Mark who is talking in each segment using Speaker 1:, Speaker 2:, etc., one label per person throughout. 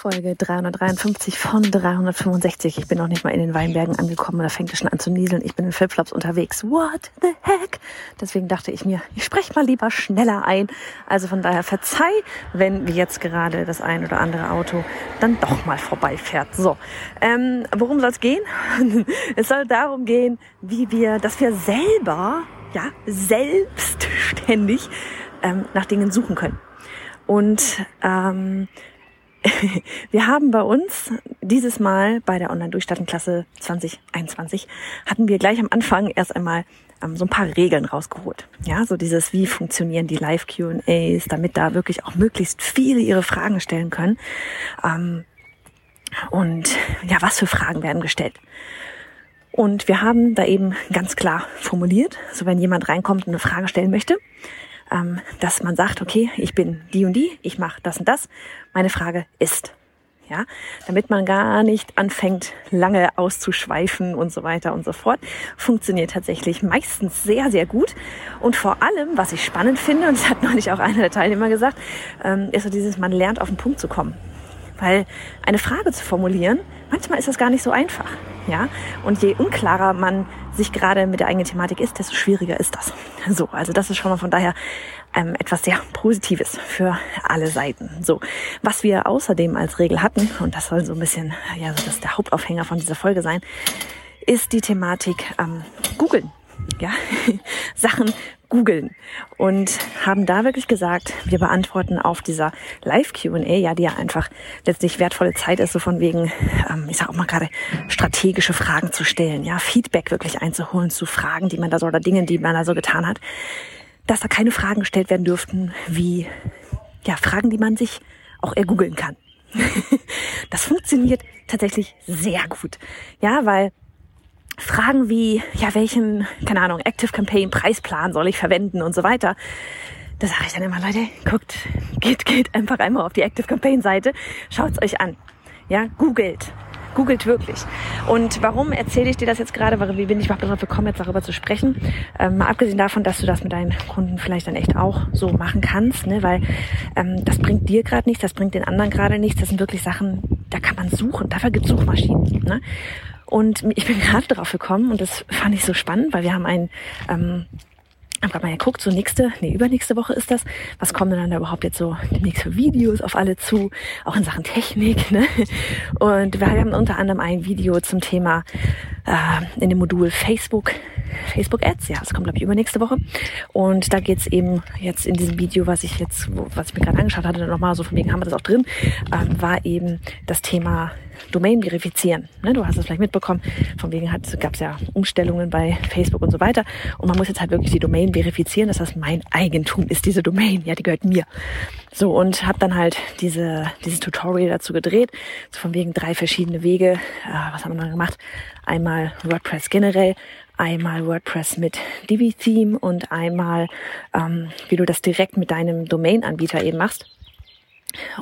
Speaker 1: Folge 353 von 365. Ich bin noch nicht mal in den Weinbergen angekommen, da fängt es schon an zu nieseln. Ich bin in Flipflops unterwegs. What the heck? Deswegen dachte ich mir, ich spreche mal lieber schneller ein. Also von daher verzeih, wenn jetzt gerade das ein oder andere Auto dann doch mal vorbeifährt. So, ähm, worum soll es gehen? es soll darum gehen, wie wir, dass wir selber, ja, selbstständig ähm, nach Dingen suchen können. Und ähm, wir haben bei uns dieses Mal bei der Online-Durchstarten-Klasse 2021 hatten wir gleich am Anfang erst einmal ähm, so ein paar Regeln rausgeholt. Ja, so dieses, wie funktionieren die Live-Q&As, damit da wirklich auch möglichst viele ihre Fragen stellen können. Ähm, und ja, was für Fragen werden gestellt? Und wir haben da eben ganz klar formuliert, so wenn jemand reinkommt und eine Frage stellen möchte, ähm, dass man sagt, okay, ich bin die und die, ich mache das und das. Meine Frage ist, ja, damit man gar nicht anfängt, lange auszuschweifen und so weiter und so fort, funktioniert tatsächlich meistens sehr, sehr gut. Und vor allem, was ich spannend finde, und das hat neulich auch einer der Teilnehmer gesagt, ähm, ist so dieses, man lernt auf den Punkt zu kommen. Weil eine Frage zu formulieren, manchmal ist das gar nicht so einfach. Ja? Und je unklarer man sich gerade mit der eigenen Thematik ist, desto schwieriger ist das. So, also das ist schon mal von daher ähm, etwas sehr Positives für alle Seiten. So, was wir außerdem als Regel hatten, und das soll so ein bisschen, ja, so das der Hauptaufhänger von dieser Folge sein, ist die Thematik ähm, googeln. Ja, Sachen googeln und haben da wirklich gesagt, wir beantworten auf dieser Live-QA, ja, die ja einfach letztlich wertvolle Zeit ist, so von wegen, ähm, ich sag auch mal gerade, strategische Fragen zu stellen, ja, Feedback wirklich einzuholen zu Fragen, die man da so oder Dingen, die man da so getan hat, dass da keine Fragen gestellt werden dürften, wie, ja, Fragen, die man sich auch ergoogeln kann. das funktioniert tatsächlich sehr gut. Ja, weil Fragen wie, ja, welchen, keine Ahnung, Active Campaign Preisplan soll ich verwenden und so weiter. Da sage ich dann immer, Leute, guckt, geht, geht einfach einmal auf die Active Campaign Seite, schaut's euch an. Ja, googelt. Googelt wirklich. Und warum erzähle ich dir das jetzt gerade? Wie bin ich überhaupt darauf gekommen, jetzt darüber zu sprechen? Ähm, mal abgesehen davon, dass du das mit deinen Kunden vielleicht dann echt auch so machen kannst, ne? weil ähm, das bringt dir gerade nichts, das bringt den anderen gerade nichts. Das sind wirklich Sachen, da kann man suchen. Dafür gibt's Suchmaschinen. Ne? Und ich bin gerade drauf gekommen und das fand ich so spannend, weil wir haben ein ähm, hab gerade mal geguckt, so nächste, nee, übernächste Woche ist das. Was kommen denn dann da überhaupt jetzt so demnächst für Videos auf alle zu? Auch in Sachen Technik, ne? Und wir haben unter anderem ein Video zum Thema äh, in dem Modul Facebook, Facebook Ads. Ja, das kommt, glaube ich, übernächste Woche. Und da geht's eben jetzt in diesem Video, was ich jetzt, was ich mir gerade angeschaut hatte, nochmal so von wegen haben wir das auch drin, ähm, war eben das Thema Domain verifizieren. Ne, du hast es vielleicht mitbekommen, von wegen gab es ja Umstellungen bei Facebook und so weiter. Und man muss jetzt halt wirklich die Domain verifizieren, dass das mein Eigentum ist, diese Domain. Ja, die gehört mir. So, und habe dann halt diese, dieses Tutorial dazu gedreht, so von wegen drei verschiedene Wege. Äh, was haben wir dann gemacht? Einmal WordPress generell, einmal WordPress mit Divi-Theme und einmal, ähm, wie du das direkt mit deinem Domain-Anbieter eben machst.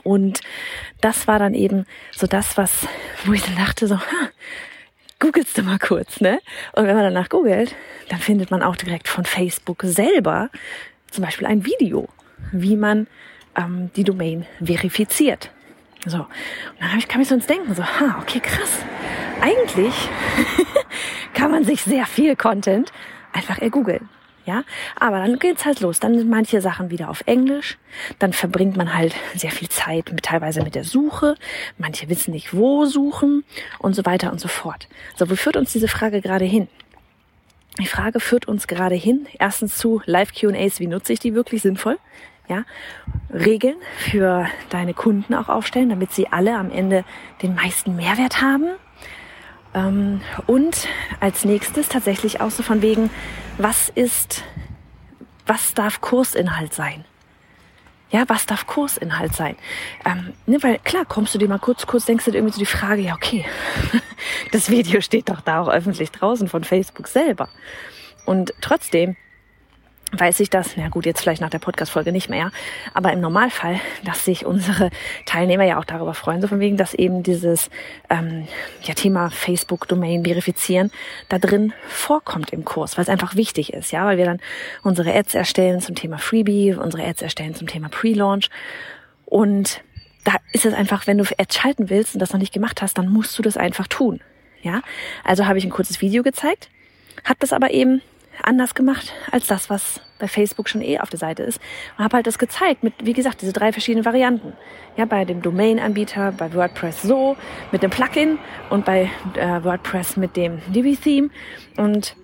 Speaker 1: Und das war dann eben so das, was, wo ich dann dachte, so, ha, googelst du mal kurz, ne? Und wenn man danach googelt, dann findet man auch direkt von Facebook selber zum Beispiel ein Video, wie man ähm, die Domain verifiziert. So, und dann hab ich, kam ich so ins Denken, so, ha, okay, krass. Eigentlich kann man sich sehr viel Content einfach ergoogeln ja. Aber dann geht's halt los. Dann sind manche Sachen wieder auf Englisch. Dann verbringt man halt sehr viel Zeit mit, teilweise mit der Suche. Manche wissen nicht, wo suchen und so weiter und so fort. So, wo führt uns diese Frage gerade hin? Die Frage führt uns gerade hin, erstens zu Live Q&As, wie nutze ich die wirklich sinnvoll? Ja, Regeln für deine Kunden auch aufstellen, damit sie alle am Ende den meisten Mehrwert haben. Ähm, und als nächstes tatsächlich auch so von wegen, was ist, was darf Kursinhalt sein? Ja, was darf Kursinhalt sein? Ähm, ne, weil klar, kommst du dir mal kurz, kurz denkst du dir irgendwie so die Frage, ja okay, das Video steht doch da auch öffentlich draußen von Facebook selber. Und trotzdem weiß ich das, na gut, jetzt vielleicht nach der Podcast-Folge nicht mehr, aber im Normalfall, dass sich unsere Teilnehmer ja auch darüber freuen, so von wegen, dass eben dieses ähm, ja, Thema Facebook-Domain verifizieren da drin vorkommt im Kurs, weil es einfach wichtig ist, ja, weil wir dann unsere Ads erstellen zum Thema Freebie, unsere Ads erstellen zum Thema Pre-Launch. Und da ist es einfach, wenn du Ads schalten willst und das noch nicht gemacht hast, dann musst du das einfach tun, ja. Also habe ich ein kurzes Video gezeigt, hat das aber eben anders gemacht als das, was bei Facebook schon eh auf der Seite ist. Und habe halt das gezeigt mit, wie gesagt, diese drei verschiedenen Varianten. Ja, bei dem Domain-Anbieter, bei WordPress so, mit dem Plugin und bei äh, WordPress mit dem Divi-Theme. Und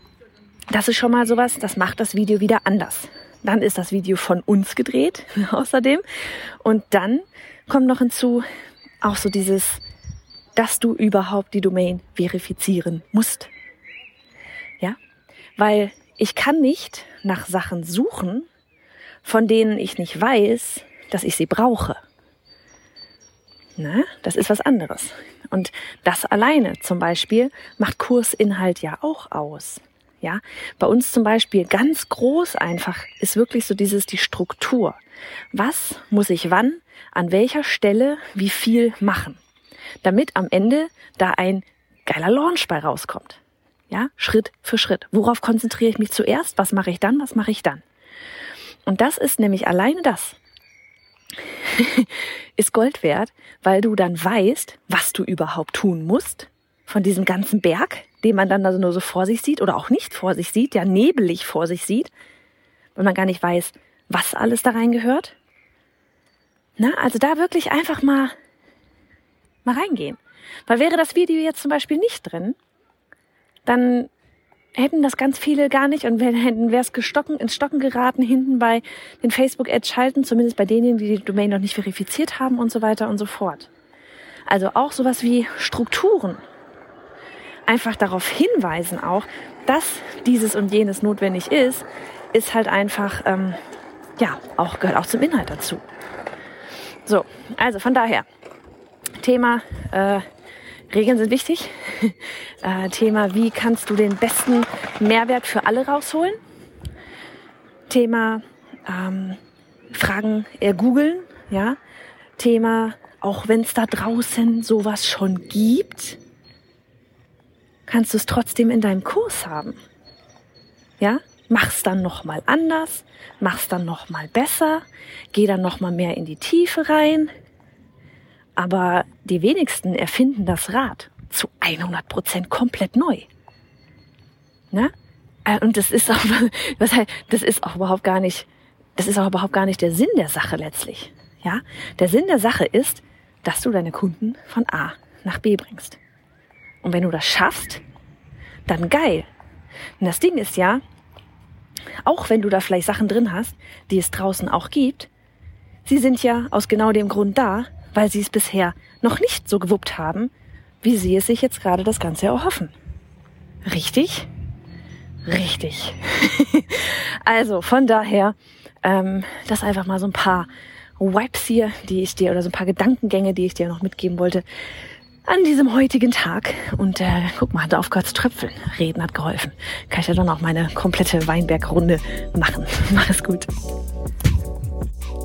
Speaker 1: das ist schon mal sowas, das macht das Video wieder anders. Dann ist das Video von uns gedreht, außerdem. Und dann kommt noch hinzu auch so dieses, dass du überhaupt die Domain verifizieren musst. Ja, weil ich kann nicht nach Sachen suchen, von denen ich nicht weiß, dass ich sie brauche. Na, das ist was anderes. Und das alleine zum Beispiel macht Kursinhalt ja auch aus. Ja, bei uns zum Beispiel ganz groß einfach ist wirklich so dieses, die Struktur. Was muss ich wann, an welcher Stelle, wie viel machen? Damit am Ende da ein geiler Launch bei rauskommt. Ja, Schritt für Schritt. Worauf konzentriere ich mich zuerst? Was mache ich dann? Was mache ich dann? Und das ist nämlich alleine das. ist Gold wert, weil du dann weißt, was du überhaupt tun musst von diesem ganzen Berg, den man dann also nur so vor sich sieht oder auch nicht vor sich sieht, ja nebelig vor sich sieht, weil man gar nicht weiß, was alles da reingehört. Na, also da wirklich einfach mal, mal reingehen. Weil wäre das Video jetzt zum Beispiel nicht drin, dann hätten das ganz viele gar nicht und hätten wäre es gestocken, ins Stocken geraten hinten bei den Facebook-Ads schalten, zumindest bei denen, die die Domain noch nicht verifiziert haben und so weiter und so fort. Also auch sowas wie Strukturen. Einfach darauf hinweisen auch, dass dieses und jenes notwendig ist, ist halt einfach, ähm, ja, auch gehört auch zum Inhalt dazu. So, also von daher, Thema äh, Regeln sind wichtig. Äh, Thema, wie kannst du den besten Mehrwert für alle rausholen? Thema ähm, Fragen eher googeln, ja. Thema, auch wenn es da draußen sowas schon gibt, kannst du es trotzdem in deinem Kurs haben. Ja, mach's dann noch mal anders, mach's dann noch mal besser, geh dann noch mal mehr in die Tiefe rein, aber die wenigsten erfinden das Rad zu 100 Prozent komplett neu. Ne? Äh, und das ist auch, das ist auch überhaupt gar nicht, das ist auch überhaupt gar nicht der Sinn der Sache letztlich. Ja? Der Sinn der Sache ist, dass du deine Kunden von A nach B bringst. Und wenn du das schaffst, dann geil. Und das Ding ist ja, auch wenn du da vielleicht Sachen drin hast, die es draußen auch gibt, sie sind ja aus genau dem Grund da, weil sie es bisher noch nicht so gewuppt haben, wie sie es sich jetzt gerade das Ganze erhoffen. Richtig? Richtig. also von daher, ähm, das einfach mal so ein paar Wipes hier, die ich dir, oder so ein paar Gedankengänge, die ich dir noch mitgeben wollte an diesem heutigen Tag. Und äh, guck mal, hat aufgehört zu tröpfeln. Reden hat geholfen. Kann ich ja dann auch meine komplette Weinbergrunde machen. Mach es gut.